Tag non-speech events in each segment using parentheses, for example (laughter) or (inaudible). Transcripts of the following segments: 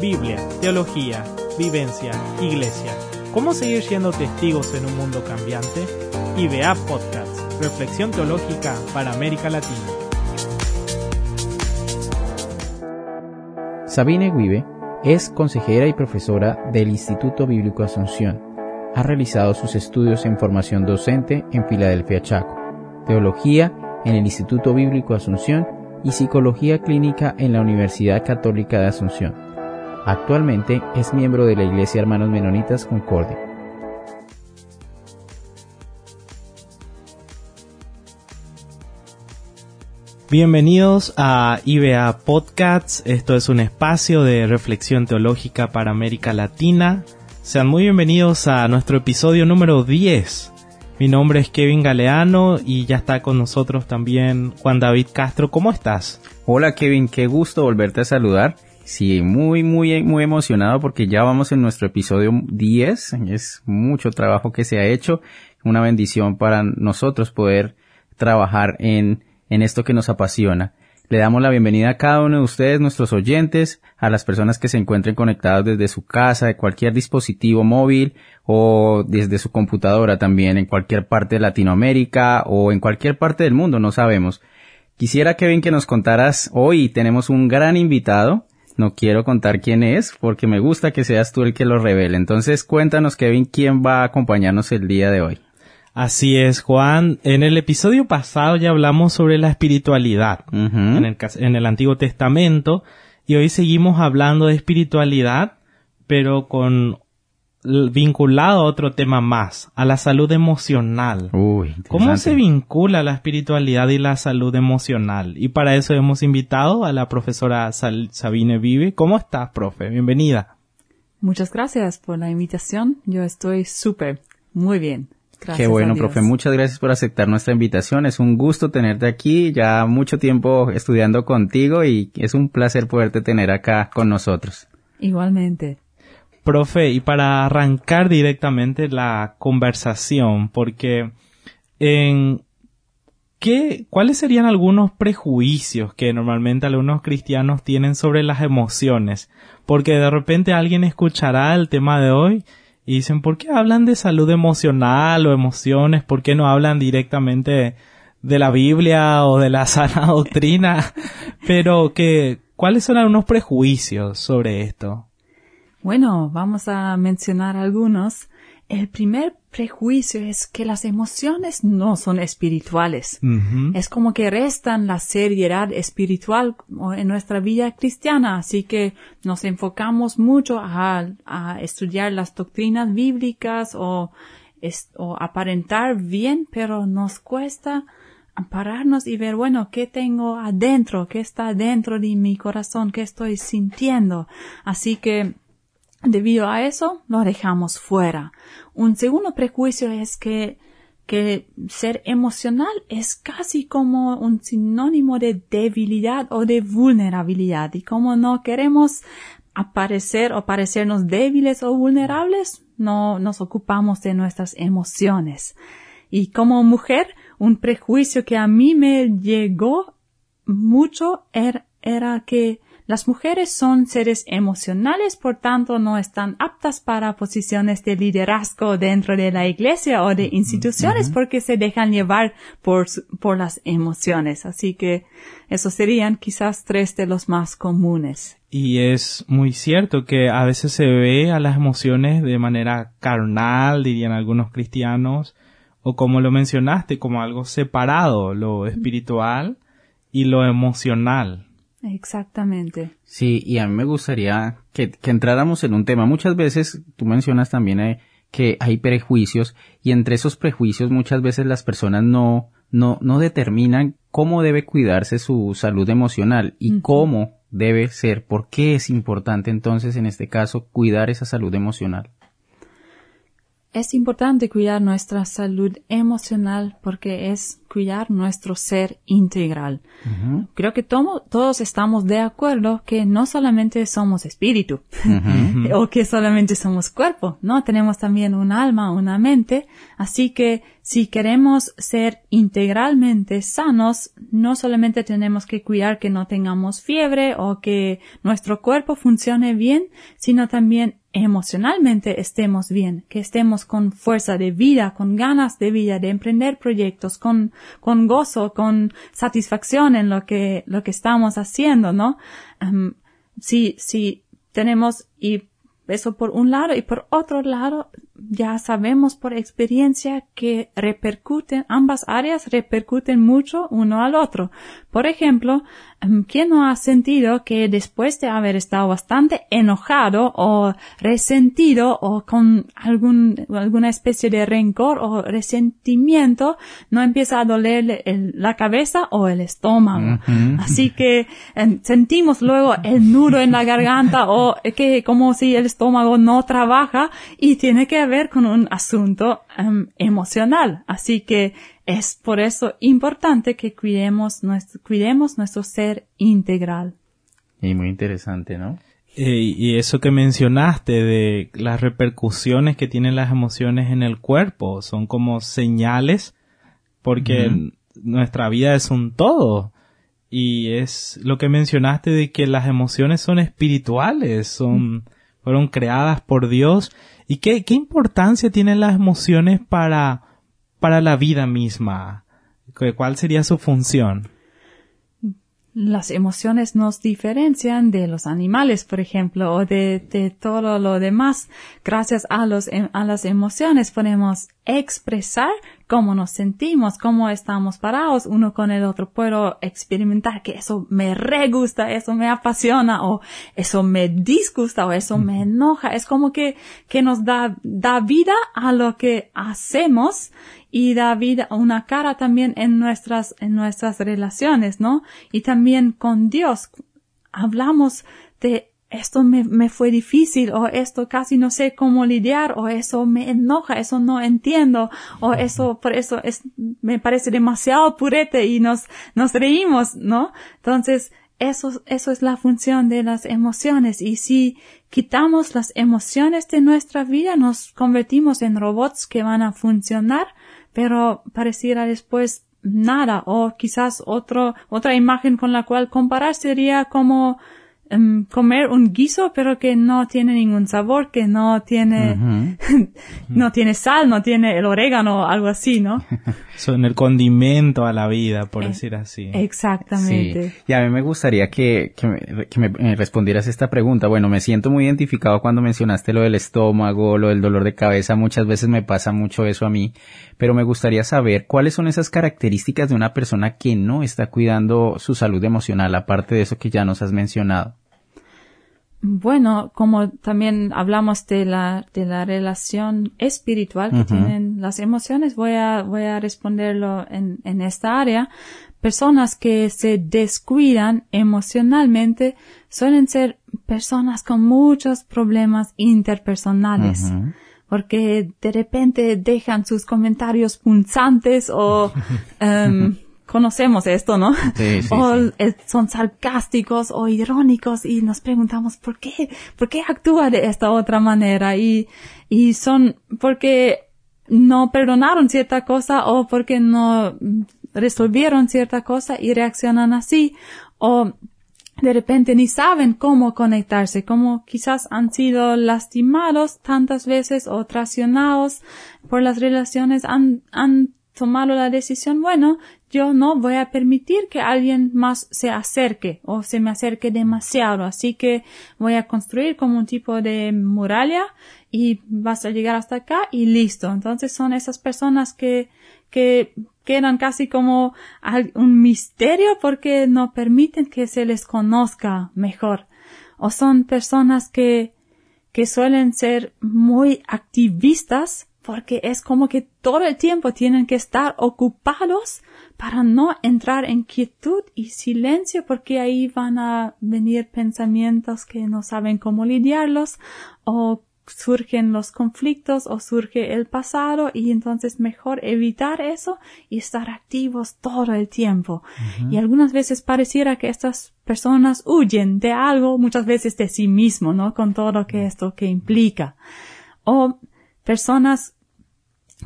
Biblia, teología, vivencia, iglesia. ¿Cómo seguir siendo testigos en un mundo cambiante? IBA Podcast, Reflexión Teológica para América Latina. Sabine Guibe es consejera y profesora del Instituto Bíblico Asunción. Ha realizado sus estudios en formación docente en Filadelfia, Chaco, teología en el Instituto Bíblico Asunción y psicología clínica en la Universidad Católica de Asunción. Actualmente es miembro de la Iglesia Hermanos Menonitas Concordia. Bienvenidos a IBA Podcasts. Esto es un espacio de reflexión teológica para América Latina. Sean muy bienvenidos a nuestro episodio número 10. Mi nombre es Kevin Galeano y ya está con nosotros también Juan David Castro. ¿Cómo estás? Hola Kevin, qué gusto volverte a saludar. Sí, muy, muy, muy emocionado porque ya vamos en nuestro episodio 10. Es mucho trabajo que se ha hecho. Una bendición para nosotros poder trabajar en en esto que nos apasiona. Le damos la bienvenida a cada uno de ustedes, nuestros oyentes, a las personas que se encuentren conectadas desde su casa, de cualquier dispositivo móvil o desde su computadora también, en cualquier parte de Latinoamérica o en cualquier parte del mundo, no sabemos. Quisiera, Kevin, que nos contaras hoy, tenemos un gran invitado, no quiero contar quién es, porque me gusta que seas tú el que lo revele. Entonces, cuéntanos, Kevin, quién va a acompañarnos el día de hoy. Así es, Juan. En el episodio pasado ya hablamos sobre la espiritualidad en, el, en el Antiguo Testamento y hoy seguimos hablando de espiritualidad, pero con vinculado a otro tema más, a la salud emocional. Uy, ¿Cómo se vincula la espiritualidad y la salud emocional? Y para eso hemos invitado a la profesora Sabine Vive. ¿Cómo estás, profe? Bienvenida. Muchas gracias por la invitación. Yo estoy súper, muy bien. Qué bueno, profe. Muchas gracias por aceptar nuestra invitación. Es un gusto tenerte aquí. Ya mucho tiempo estudiando contigo y es un placer poderte tener acá con nosotros. Igualmente. Profe, y para arrancar directamente la conversación, porque en ¿qué, ¿cuáles serían algunos prejuicios que normalmente algunos cristianos tienen sobre las emociones? Porque de repente alguien escuchará el tema de hoy y dicen, ¿por qué hablan de salud emocional o emociones? ¿Por qué no hablan directamente de la Biblia o de la (laughs) sana doctrina? Pero que, ¿cuáles son algunos prejuicios sobre esto? Bueno, vamos a mencionar algunos. El primer prejuicio es que las emociones no son espirituales. Es como que restan la seriedad espiritual en nuestra vida cristiana, así que nos enfocamos mucho a, estudiar las doctrinas bíblicas o, o aparentar bien, pero nos cuesta pararnos y ver, bueno, ¿qué tengo adentro? ¿Qué está dentro de mi corazón? ¿Qué estoy sintiendo? Así que Debido a eso, lo dejamos fuera. Un segundo prejuicio es que, que ser emocional es casi como un sinónimo de debilidad o de vulnerabilidad. Y como no queremos aparecer o parecernos débiles o vulnerables, no nos ocupamos de nuestras emociones. Y como mujer, un prejuicio que a mí me llegó mucho era, era que las mujeres son seres emocionales, por tanto no están aptas para posiciones de liderazgo dentro de la iglesia o de instituciones porque se dejan llevar por, por las emociones. Así que esos serían quizás tres de los más comunes. Y es muy cierto que a veces se ve a las emociones de manera carnal, dirían algunos cristianos, o como lo mencionaste, como algo separado, lo espiritual y lo emocional. Exactamente. Sí, y a mí me gustaría que, que entráramos en un tema. Muchas veces tú mencionas también eh, que hay prejuicios y entre esos prejuicios muchas veces las personas no, no, no determinan cómo debe cuidarse su salud emocional y cómo debe ser. ¿Por qué es importante entonces en este caso cuidar esa salud emocional? Es importante cuidar nuestra salud emocional porque es cuidar nuestro ser integral. Creo que todos estamos de acuerdo que no solamente somos espíritu (laughs) o que solamente somos cuerpo, ¿no? Tenemos también un alma, una mente. Así que si queremos ser integralmente sanos, no solamente tenemos que cuidar que no tengamos fiebre o que nuestro cuerpo funcione bien, sino también emocionalmente estemos bien, que estemos con fuerza de vida, con ganas de vida, de emprender proyectos, con, con gozo, con satisfacción en lo que, lo que estamos haciendo, ¿no? Si, si tenemos y eso por un lado y por otro lado ya sabemos por experiencia que repercuten, ambas áreas repercuten mucho uno al otro. Por ejemplo, em, ¿quién no ha sentido que después de haber estado bastante enojado o resentido o con algún, alguna especie de rencor o resentimiento, no empieza a doler la cabeza o el estómago? Así que sentimos luego el nudo en la garganta o que como si el estómago no trabaja y tiene que ver con un asunto em, emocional. Así que es por eso importante que cuidemos nuestro, cuidemos nuestro ser integral. Y muy interesante, ¿no? y eso que mencionaste de las repercusiones que tienen las emociones en el cuerpo, son como señales porque nuestra vida es un todo. Y es lo que mencionaste de que las emociones son espirituales, son, fueron creadas por Dios ¿Y qué, qué importancia tienen las emociones para, para la vida misma? ¿Cuál sería su función? Las emociones nos diferencian de los animales, por ejemplo, o de, de todo lo demás. Gracias a, los, a las emociones podemos expresar cómo nos sentimos, cómo estamos parados uno con el otro. Puedo experimentar que eso me re gusta, eso me apasiona, o eso me disgusta, o eso me enoja. Es como que, que nos da, da vida a lo que hacemos y da vida, una cara también en nuestras, en nuestras relaciones, ¿no? Y también con Dios. Hablamos de esto me, me, fue difícil o esto casi no sé cómo lidiar o eso me enoja, eso no entiendo o eso por eso es, me parece demasiado purete y nos, nos reímos, ¿no? Entonces, eso, eso es la función de las emociones y si quitamos las emociones de nuestra vida nos convertimos en robots que van a funcionar, pero pareciera después nada o quizás otro, otra imagen con la cual comparar sería como Em, comer un guiso pero que no tiene ningún sabor, que no tiene, (laughs) no tiene sal, no tiene el orégano, algo así, ¿no? (laughs) Son el condimento a la vida, por eh, decir así. Exactamente. Y a mí me gustaría que, que, me, que me respondieras esta pregunta. Bueno, me siento muy identificado cuando mencionaste lo del estómago, lo del dolor de cabeza. Muchas veces me pasa mucho eso a mí, pero me gustaría saber cuáles son esas características de una persona que no está cuidando su salud emocional, aparte de eso que ya nos has mencionado. Bueno, como también hablamos de la, de la relación espiritual que tienen las emociones, voy a, voy a responderlo en, en esta área. Personas que se descuidan emocionalmente suelen ser personas con muchos problemas interpersonales. Porque de repente dejan sus comentarios punzantes o, um, (laughs) conocemos esto, ¿no? Sí, sí, (laughs) o eh, son sarcásticos o irónicos y nos preguntamos por qué, por qué actúa de esta otra manera y, y son porque no perdonaron cierta cosa o porque no resolvieron cierta cosa y reaccionan así o de repente ni saben cómo conectarse, como quizás han sido lastimados tantas veces o traicionados por las relaciones, han, han tomado la decisión, bueno, yo no voy a permitir que alguien más se acerque o se me acerque demasiado. Así que voy a construir como un tipo de muralla y vas a llegar hasta acá y listo. Entonces son esas personas que, que quedan casi como un misterio porque no permiten que se les conozca mejor. O son personas que, que suelen ser muy activistas porque es como que todo el tiempo tienen que estar ocupados para no entrar en quietud y silencio porque ahí van a venir pensamientos que no saben cómo lidiarlos o surgen los conflictos o surge el pasado y entonces mejor evitar eso y estar activos todo el tiempo. Y algunas veces pareciera que estas personas huyen de algo, muchas veces de sí mismo, ¿no? Con todo lo que esto que implica. O personas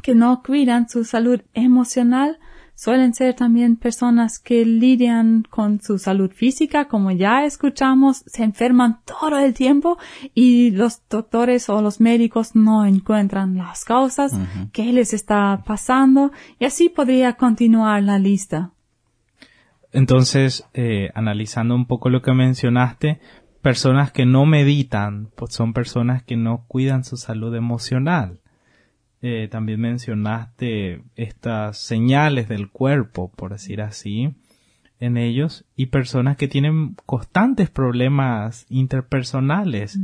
que no cuidan su salud emocional suelen ser también personas que lidian con su salud física, como ya escuchamos, se enferman todo el tiempo y los doctores o los médicos no encuentran las causas, qué les está pasando y así podría continuar la lista. Entonces, eh, analizando un poco lo que mencionaste, personas que no meditan, pues son personas que no cuidan su salud emocional. Eh, también mencionaste estas señales del cuerpo, por decir así, en ellos, y personas que tienen constantes problemas interpersonales.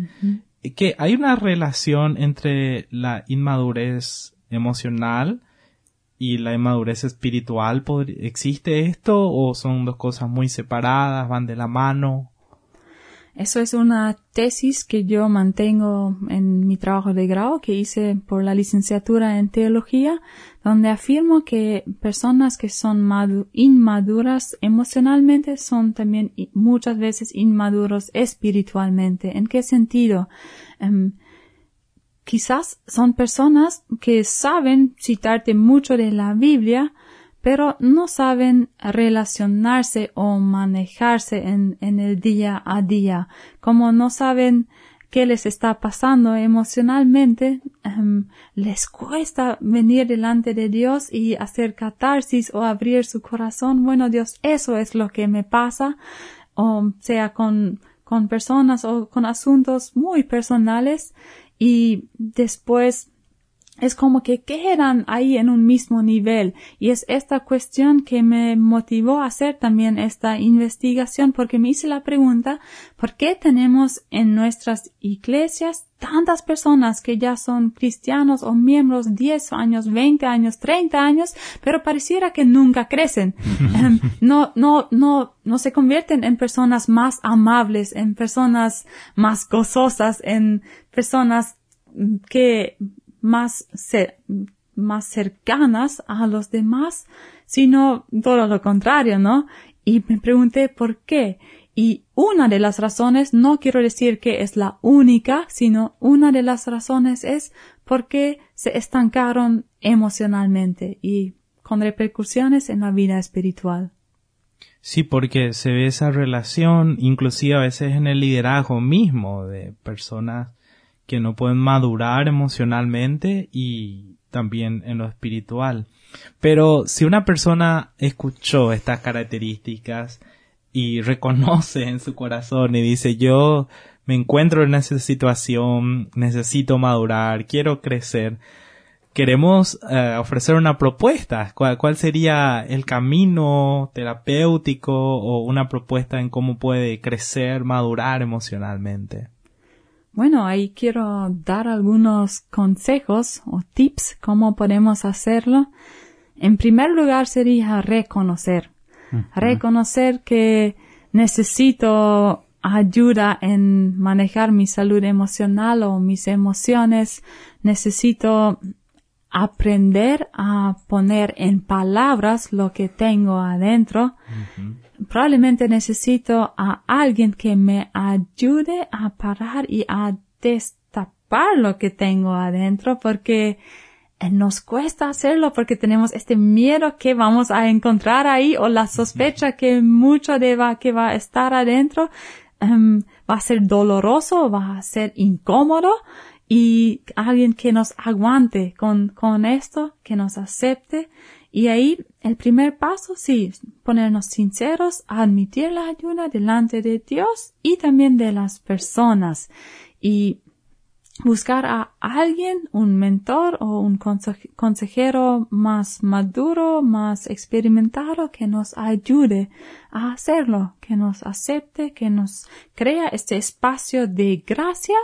Que hay una relación entre la inmadurez emocional y la inmadurez espiritual. ¿Existe esto o son dos cosas muy separadas, van de la mano? Eso es una tesis que yo mantengo en mi trabajo de grado que hice por la licenciatura en teología, donde afirmo que personas que son inmaduras emocionalmente son también muchas veces inmaduros espiritualmente. ¿En qué sentido? Em, quizás son personas que saben citarte mucho de la Biblia, pero no saben relacionarse o manejarse en, el día a día. Como no saben qué les está pasando emocionalmente, em, les cuesta venir delante de Dios y hacer catarsis o abrir su corazón. Bueno, Dios, eso es lo que me pasa, o sea, con, con personas o con asuntos muy personales y después es como que quedan ahí en un mismo nivel y es esta cuestión que me motivó a hacer también esta investigación porque me hice la pregunta ¿por qué tenemos en nuestras iglesias tantas personas que ya son cristianos o miembros 10 años, 20 años, 30 años, pero pareciera que nunca crecen? (laughs) Em, no, no, no, no se convierten en personas más amables, en personas más gozosas, en personas que más, más cercanas a los demás, sino todo lo contrario, ¿no? Y me pregunté por qué. Y una de las razones, no quiero decir que es la única, sino una de las razones es porque se estancaron emocionalmente y con repercusiones en la vida espiritual. Sí, porque se ve esa relación, inclusive a veces en el liderazgo mismo de personas que no pueden madurar emocionalmente y también en lo espiritual. Pero si una persona escuchó estas características y reconoce en su corazón y dice yo me encuentro en esa situación, necesito madurar, quiero crecer, queremos eh, ofrecer una propuesta. ¿Cuál, sería el camino terapéutico o una propuesta en cómo puede crecer, madurar emocionalmente? Bueno, ahí quiero dar algunos consejos o tips cómo podemos hacerlo. En primer lugar sería reconocer. Reconocer que necesito ayuda en manejar mi salud emocional o mis emociones. Necesito aprender a poner en palabras lo que tengo adentro probablemente necesito a alguien que me ayude a parar y a destapar lo que tengo adentro porque eh, nos cuesta hacerlo porque tenemos este miedo que vamos a encontrar ahí o la sospecha que mucho de va, que va a estar adentro em, va a ser doloroso, va a ser incómodo y alguien que nos aguante con, con esto, que nos acepte y ahí el primer paso, sí, ponernos sinceros, admitir la ayuda delante de Dios y también de las personas. Y buscar a alguien, un mentor o un consejero más maduro, más experimentado que nos ayude a hacerlo, que nos acepte, que nos crea este espacio de gracia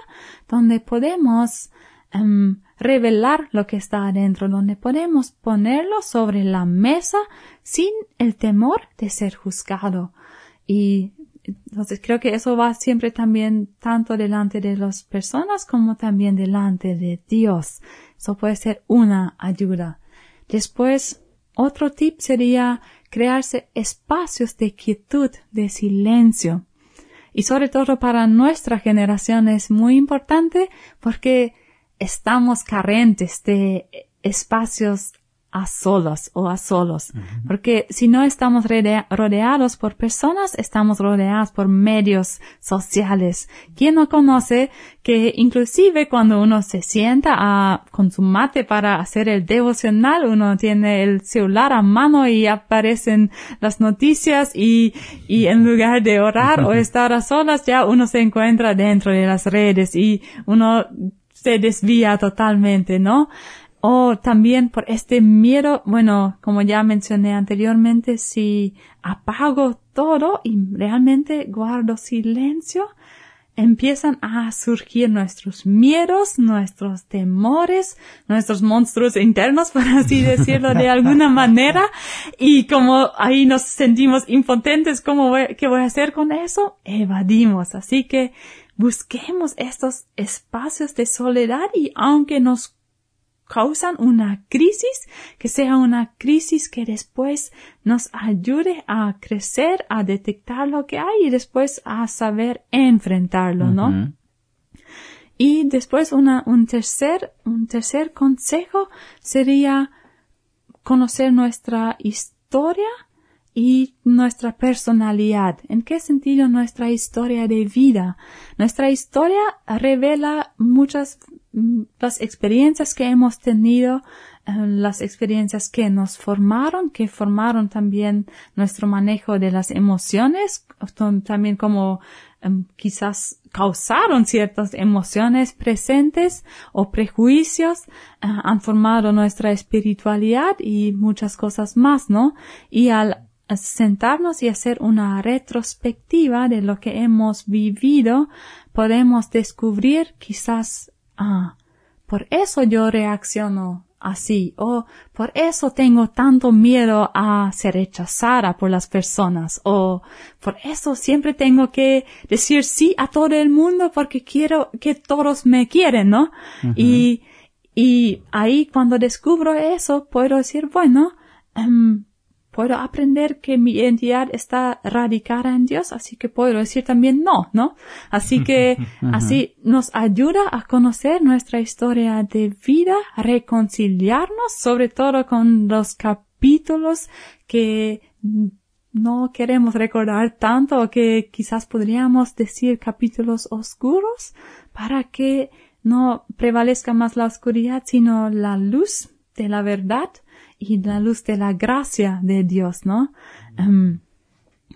donde podemos em, revelar lo que está adentro, donde podemos ponerlo sobre la mesa sin el temor de ser juzgado. Y entonces creo que eso va siempre también tanto delante de las personas como también delante de Dios. Eso puede ser una ayuda. Después, otro tip sería crearse espacios de quietud, de silencio. Y sobre todo para nuestra generación es muy importante porque estamos carentes de espacios a solos o a solos. Porque si no estamos rodeados por personas, estamos rodeados por medios sociales. ¿Quién no conoce que inclusive cuando uno se sienta a, con su mate para hacer el devocional, uno tiene el celular a mano y aparecen las noticias y, y en lugar de orar o (laughs) estar a solas, ya uno se encuentra dentro de las redes y uno se desvía totalmente, ¿no? O también por este miedo, bueno, como ya mencioné anteriormente, si apago todo y realmente guardo silencio, empiezan a surgir nuestros miedos, nuestros temores, nuestros monstruos internos, (laughs) por así decirlo de alguna manera, y como ahí nos sentimos impotentes, ¿cómo voy, qué voy a hacer con eso? Evadimos. Así que busquemos estos espacios de soledad y aunque nos causan una crisis, que sea una crisis que después nos ayude a crecer, a detectar lo que hay y después a saber enfrentarlo, ¿no? Y después una, un tercer, un tercer consejo sería conocer nuestra historia y nuestra personalidad. ¿En qué sentido nuestra historia de vida? Nuestra historia revela muchas Mm, las experiencias que hemos tenido, eh, las experiencias que nos formaron, que formaron también nuestro manejo de las emociones, también como em, quizás causaron ciertas emociones presentes o prejuicios, eh, han formado nuestra espiritualidad y muchas cosas más, ¿no? Y al sentarnos y hacer una retrospectiva de lo que hemos vivido, podemos descubrir quizás ah, por eso yo reacciono así, o por eso tengo tanto miedo a ser rechazada por las personas, o por eso siempre tengo que decir sí a todo el mundo porque quiero que todos me quieren, ¿no? Y, y ahí cuando descubro eso, puedo decir, bueno, um, puedo aprender que mi identidad está radicada en Dios, así que puedo decir también no, ¿no? Así que (laughs) así nos ayuda a conocer nuestra historia de vida, reconciliarnos, sobre todo con los capítulos que no queremos recordar tanto o que quizás podríamos decir capítulos oscuros para que no prevalezca más la oscuridad, sino la luz de la verdad y la luz de la gracia de Dios, ¿no? Em,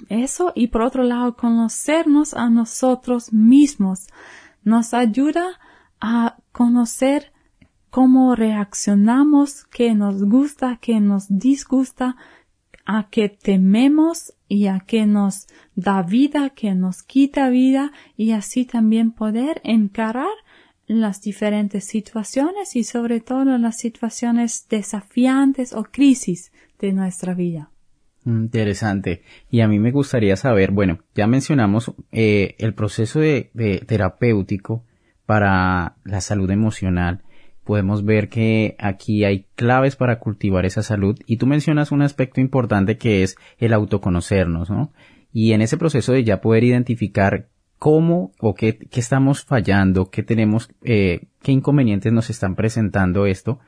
eso y por otro lado conocernos a nosotros mismos nos ayuda a conocer cómo reaccionamos, qué nos gusta, qué nos disgusta, a qué tememos y a qué nos da vida, qué nos quita vida y así también poder encarar las diferentes situaciones y sobre todo las situaciones desafiantes o crisis de nuestra vida. Interesante. Y a mí me gustaría saber, bueno, ya mencionamos eh, el proceso de, terapéutico para la salud emocional. Podemos ver que aquí hay claves para cultivar esa salud y tú mencionas un aspecto importante que es el autoconocernos, ¿no? Y en ese proceso de ya poder identificar cómo o qué, qué estamos fallando, qué tenemos, eh, qué inconvenientes nos están presentando esto,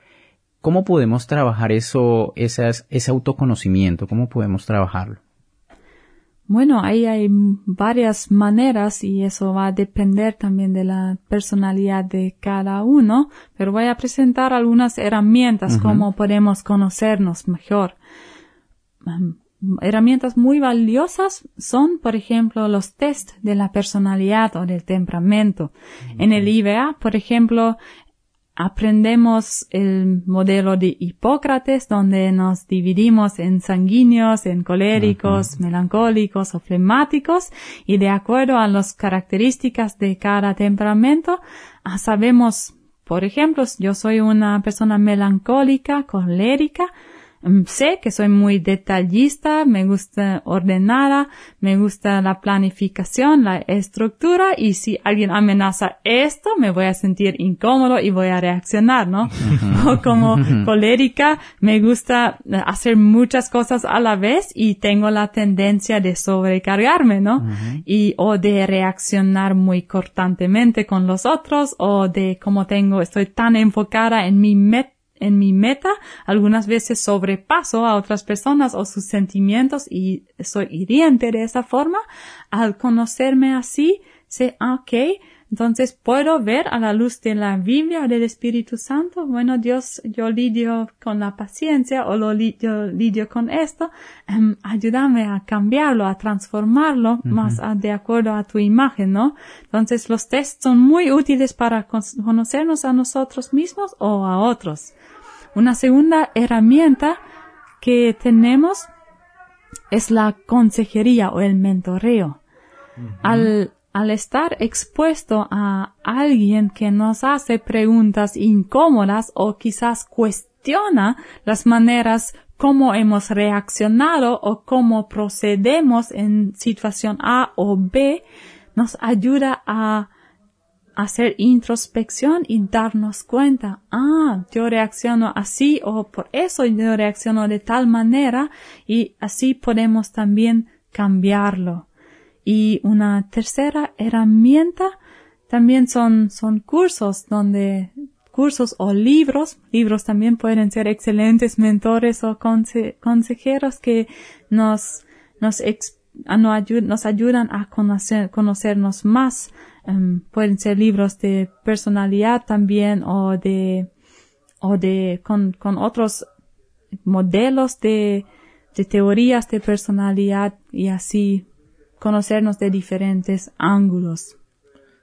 cómo podemos trabajar eso, esas, ese autoconocimiento, cómo podemos trabajarlo. Bueno, ahí hay varias maneras y eso va a depender también de la personalidad de cada uno, pero voy a presentar algunas herramientas cómo podemos conocernos mejor herramientas muy valiosas son, por ejemplo, los test de la personalidad o del temperamento. En el IBA, por ejemplo, aprendemos el modelo de Hipócrates, donde nos dividimos en sanguíneos, en coléricos, melancólicos o flemáticos, y de acuerdo a las características de cada temperamento, ah, sabemos, por ejemplo, yo soy una persona melancólica, colérica, sé que soy muy detallista, me gusta ordenada, me gusta la planificación, la estructura y si alguien amenaza esto, me voy a sentir incómodo y voy a reaccionar, ¿no? (laughs) o como colérica, me gusta hacer muchas cosas a la vez y tengo la tendencia de sobrecargarme, ¿no? Y o de reaccionar muy cortantemente con los otros o de como tengo, estoy tan enfocada en mi meta en mi meta, algunas veces sobrepaso a otras personas o sus sentimientos y soy hiriente de esa forma. Al conocerme así, sé, ah, ok, entonces, ¿puedo ver a la luz de la Biblia o del Espíritu Santo? Bueno, Dios, yo lidio con la paciencia o lo lidio, lidio con esto. Um, ayúdame a cambiarlo, a transformarlo más de acuerdo a tu imagen, ¿no? Entonces, los tests son muy útiles para conocernos a nosotros mismos o a otros. Una segunda herramienta que tenemos es la consejería o el mentoreo. Al al estar expuesto a alguien que nos hace preguntas incómodas o quizás cuestiona las maneras como hemos reaccionado o cómo procedemos en situación A o B, nos ayuda a hacer introspección y darnos cuenta, ah, yo reacciono así o por eso yo reacciono de tal manera y así podemos también cambiarlo. Y una tercera herramienta también son, son cursos donde cursos o libros. Libros también pueden ser excelentes mentores o consejeros que nos, nos, nos ayudan a conocer, conocernos más. Em, pueden ser libros de personalidad también o de, o de, con, con otros modelos de, de teorías de personalidad y así conocernos de diferentes ángulos.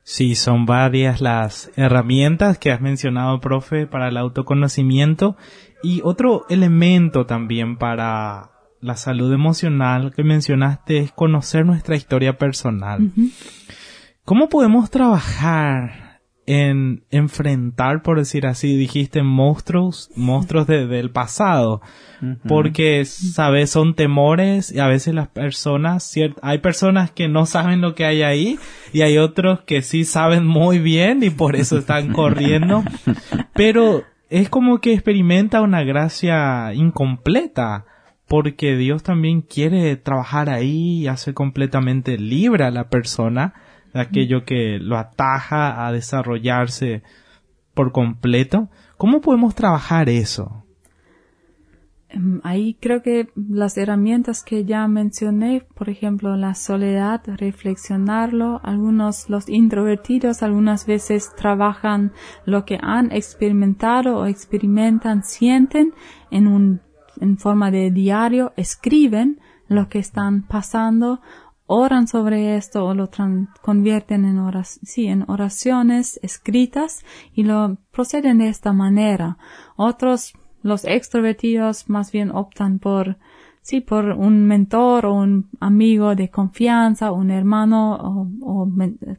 Sí, son varias las herramientas que has mencionado, profe, para el autoconocimiento y otro elemento también para la salud emocional que mencionaste es conocer nuestra historia personal. ¿Cómo podemos trabajar en enfrentar, por decir así, dijiste monstruos, monstruos del pasado. Porque, sabes, son temores y a veces las personas, hay personas que no saben lo que hay ahí y hay otros que sí saben muy bien y por eso están (laughs) corriendo. Pero es como que experimenta una gracia incompleta porque Dios también quiere trabajar ahí y hacer completamente libre a la persona aquello que lo ataja a desarrollarse por completo. ¿Cómo podemos trabajar eso? Em, ahí creo que las herramientas que ya mencioné, por ejemplo, la soledad, reflexionarlo, algunos, los introvertidos algunas veces trabajan lo que han experimentado o experimentan, sienten en un, en forma de diario, escriben lo que están pasando oran sobre esto o lo convierten en, sí, en oraciones escritas y lo proceden de esta manera. Otros, los extrovertidos, más bien optan por, sí, por un mentor o un amigo de confianza, un hermano o,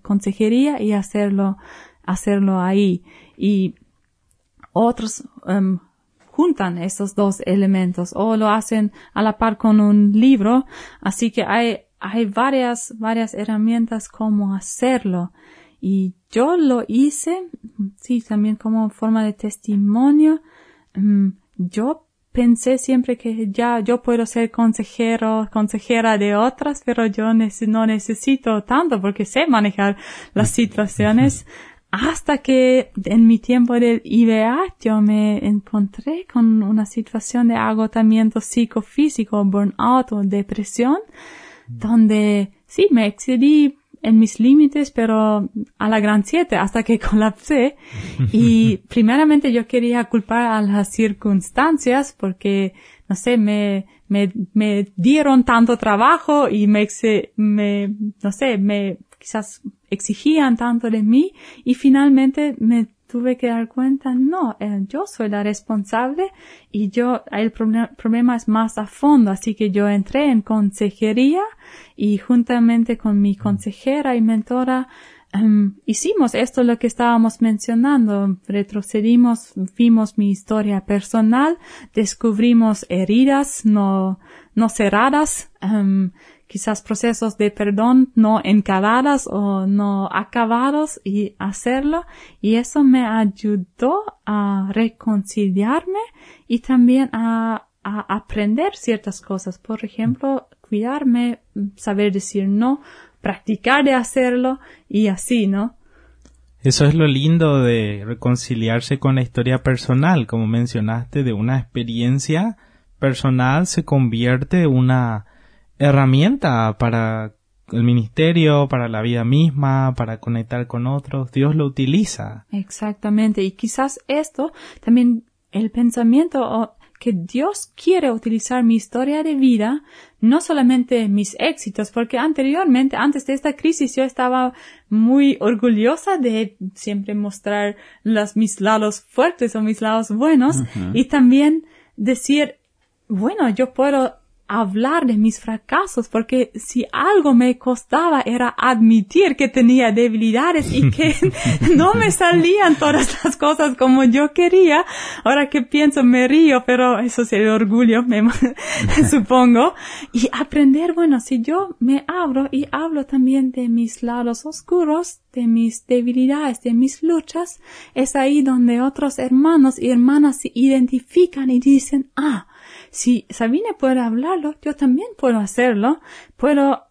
consejería y hacerlo, hacerlo ahí. Y otros em, juntan estos dos elementos o lo hacen a la par con un libro. Así que hay hay varias, varias herramientas como hacerlo. Y yo lo hice, sí, también como forma de testimonio. Mm, yo pensé siempre que ya yo puedo ser consejero, consejera de otras, pero yo no necesito tanto porque sé manejar las situaciones. (laughs) Hasta que en mi tiempo del IVA yo me encontré con una situación de agotamiento psicofísico, burnout o depresión donde sí me excedí en mis límites, pero a la gran siete, hasta que (laughs) colapsé. Y primeramente yo quería culpar a las circunstancias porque, no sé, me, me, me dieron tanto trabajo y me, me, no sé, me quizás exigían tanto de mí y finalmente me tuve que dar cuenta, no, eh, yo soy la responsable y yo, el problema es más a fondo, así que yo entré en consejería y juntamente con mi consejera y mentora, em, hicimos esto lo que estábamos mencionando, retrocedimos, vimos mi historia personal, descubrimos heridas no, no cerradas, um, quizás procesos de perdón no encaradas o no acabados y hacerlo y eso me ayudó a reconciliarme y también a, a aprender ciertas cosas. Por ejemplo, cuidarme, saber decir no, practicar de hacerlo y así, ¿no? Eso es lo lindo de reconciliarse con la historia personal, como mencionaste, de una experiencia personal se convierte en una herramienta para el ministerio, para la vida misma, para conectar con otros. Dios lo utiliza. Exactamente. Y quizás esto también el pensamiento que Dios quiere utilizar mi historia de vida, no solamente mis éxitos, porque anteriormente, antes de esta crisis, yo estaba muy orgullosa de siempre mostrar los, mis lados fuertes o mis lados buenos y también decir, bueno, yo puedo hablar de mis fracasos, porque si algo me costaba era admitir que tenía debilidades y que (laughs) no me salían todas las cosas como yo quería. Ahora que pienso me río, pero eso es el orgullo, me (laughs) supongo. Y aprender, bueno, si yo me abro y hablo también de mis lados oscuros, de mis debilidades, de mis luchas, es ahí donde otros hermanos y hermanas se identifican y dicen, ah, si Sabine puede hablarlo, yo también puedo hacerlo. Puedo,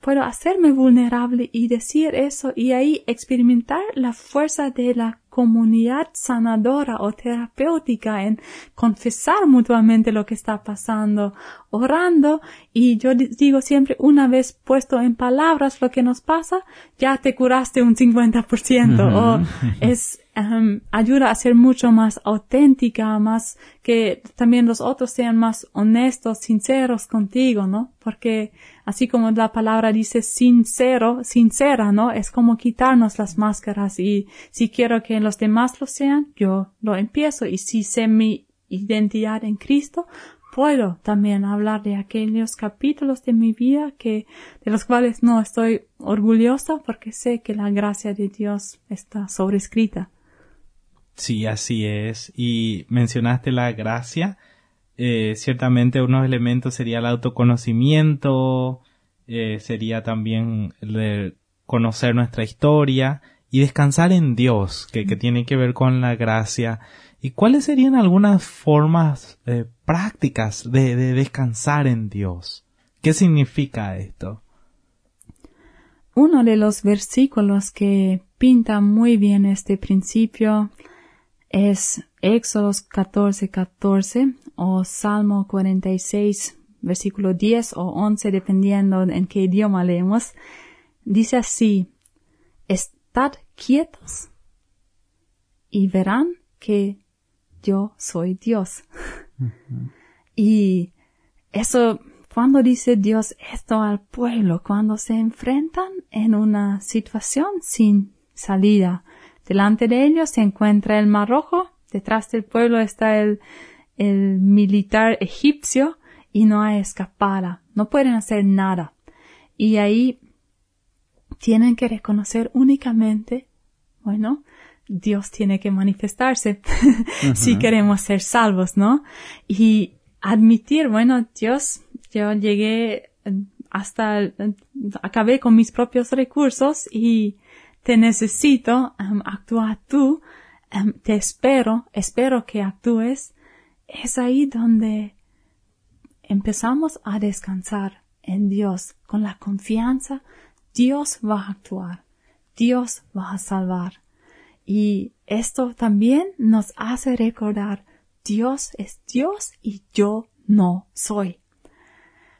puedo hacerme vulnerable y decir eso y ahí experimentar la fuerza de la comunidad sanadora o terapéutica en confesar mutuamente lo que está pasando, orando. Y yo digo siempre una vez puesto en palabras lo que nos pasa, ya te curaste un 50% o es ayuda a ser mucho más auténtica, más que también los otros sean más honestos, sinceros contigo, ¿no? Porque así como la palabra dice sincero, sincera, ¿no? Es como quitarnos las máscaras y si quiero que los demás lo sean, yo lo empiezo y si sé mi identidad en Cristo, puedo también hablar de aquellos capítulos de mi vida que, de los cuales no estoy orgullosa porque sé que la gracia de Dios está sobrescrita. Sí, así es. Y mencionaste la gracia. Eh, ciertamente unos elementos sería el autoconocimiento, eh, sería también el conocer nuestra historia y descansar en Dios, que, que tiene que ver con la gracia. ¿Y cuáles serían algunas formas eh, prácticas de, de descansar en Dios? ¿Qué significa esto? Uno de los versículos que pinta muy bien este principio es Éxodos 14, 14 o Salmo 46, versículo 10 o 11, dependiendo en qué idioma leemos. Dice así, estad quietos y verán que yo soy Dios. Y eso, cuando dice Dios esto al pueblo, cuando se enfrentan en una situación sin salida, Delante de ellos se encuentra el Mar Rojo, detrás del pueblo está el, el militar egipcio y no hay escapada, no pueden hacer nada. Y ahí tienen que reconocer únicamente, bueno, Dios tiene que manifestarse (laughs) si queremos ser salvos, ¿no? Y admitir, bueno, Dios, yo llegué hasta, acabé con mis propios recursos y te necesito, um, actúa tú, um, te espero, espero que actúes, es ahí donde empezamos a descansar en Dios con la confianza, Dios va a actuar, Dios va a salvar. Y esto también nos hace recordar, Dios es Dios y yo no soy.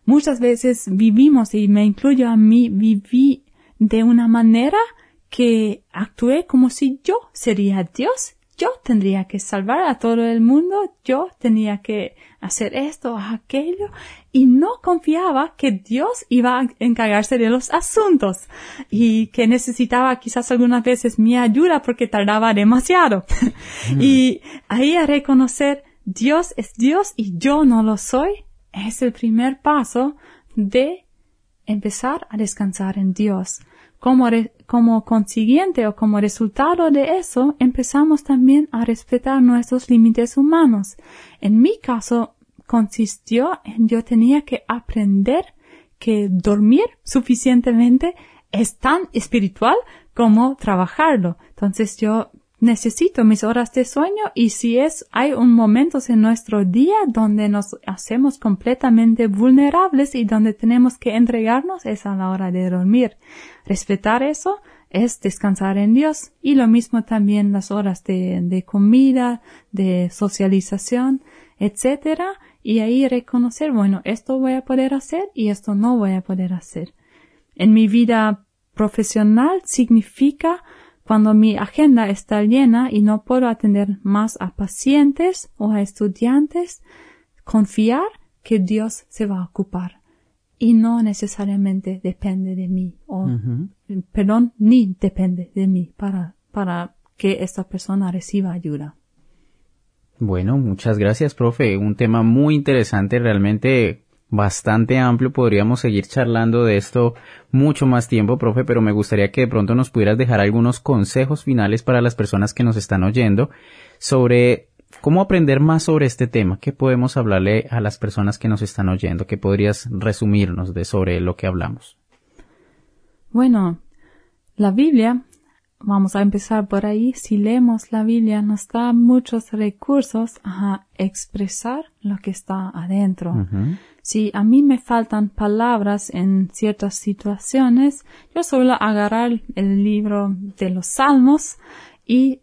Muchas veces vivimos, y me incluyo a mí, viví de una manera que actué como si yo sería Dios. Yo tendría que salvar a todo el mundo, yo tenía que hacer esto aquello, y no confiaba que Dios iba a encargarse de los asuntos y que necesitaba quizás algunas veces mi ayuda porque tardaba demasiado. y ahí a reconocer Dios es Dios y yo no lo soy, es el primer paso de empezar a descansar en Dios. Como, como consiguiente o como resultado de eso, empezamos también a respetar nuestros límites humanos. En mi caso, consistió en yo tenía que aprender que dormir suficientemente es tan espiritual como trabajarlo. Entonces yo necesito mis horas de sueño y si es, hay un momentos en nuestro día donde nos hacemos completamente vulnerables y donde tenemos que entregarnos es a la hora de dormir. Respetar eso es descansar en Dios y lo mismo también las horas de, de comida, de socialización, etcétera, y ahí reconocer, bueno, esto voy a poder hacer y esto no voy a poder hacer. En mi vida profesional significa cuando mi agenda está llena y no puedo atender más a pacientes o a estudiantes, confiar que Dios se va a ocupar y no necesariamente depende de mí o, perdón, ni depende de mí para, para que esta persona reciba ayuda. Bueno, muchas gracias, profe. Un tema muy interesante, realmente bastante amplio. Podríamos seguir charlando de esto mucho más tiempo, profe, pero me gustaría que de pronto nos pudieras dejar algunos consejos finales para las personas que nos están oyendo sobre cómo aprender más sobre este tema. ¿Qué podemos hablarle a las personas que nos están oyendo? ¿Qué podrías resumirnos de sobre lo que hablamos? Bueno, la Biblia Vamos a empezar por ahí. Si leemos la Biblia, nos da muchos recursos a expresar lo que está adentro. Si a mí me faltan palabras en ciertas situaciones, yo suelo agarrar el libro de los salmos y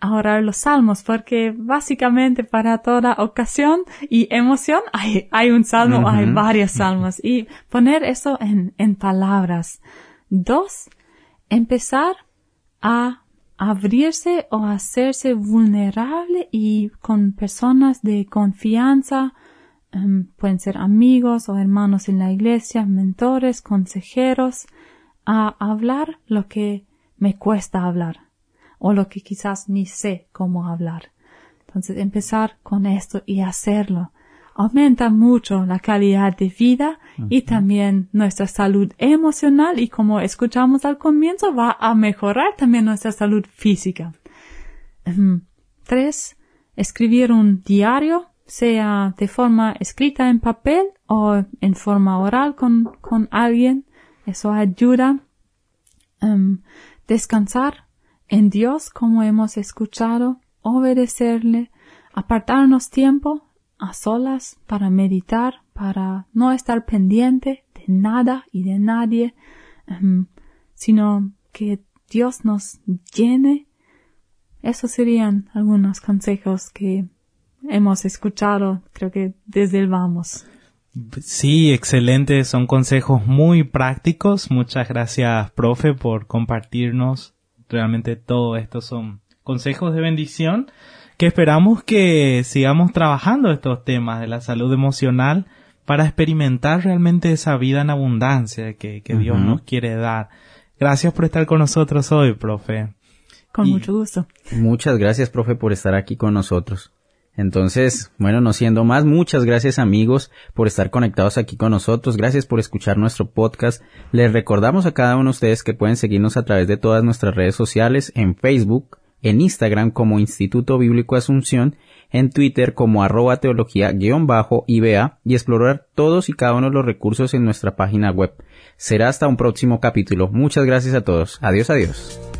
ahorrar los salmos, porque básicamente para toda ocasión y emoción hay, hay un salmo, hay varios salmos y poner eso en, en palabras. Dos, empezar a abrirse o hacerse vulnerable y con personas de confianza, em, pueden ser amigos o hermanos en la iglesia, mentores, consejeros, a hablar lo que me cuesta hablar o lo que quizás ni sé cómo hablar. Entonces empezar con esto y hacerlo aumenta mucho la calidad de vida y también nuestra salud emocional y como escuchamos al comienzo va a mejorar también nuestra salud física. Tres, escribir un diario, sea de forma escrita en papel o en forma oral con, con alguien. Eso ayuda. descansar en Dios como hemos escuchado, obedecerle, apartarnos tiempo a solas para meditar, para no estar pendiente de nada y de nadie, em, sino que Dios nos llene. Esos serían algunos consejos que hemos escuchado, creo que desde el vamos. Sí, excelente. Son consejos muy prácticos. Muchas gracias, profe, por compartirnos. Realmente todo esto son consejos de bendición que esperamos que sigamos trabajando estos temas de la salud emocional para experimentar realmente esa vida en abundancia que, Dios nos quiere dar. Gracias por estar con nosotros hoy, profe. Con mucho gusto. Muchas gracias, profe, por estar aquí con nosotros. Entonces, bueno, no siendo más, muchas gracias amigos por estar conectados aquí con nosotros, gracias por escuchar nuestro podcast. Les recordamos a cada uno de ustedes que pueden seguirnos a través de todas nuestras redes sociales en Facebook, en Instagram como Instituto Bíblico Asunción, en Twitter como arroba teología-iba y explorar todos y cada uno de los recursos en nuestra página web. Será hasta un próximo capítulo. Muchas gracias a todos. Adiós, adiós.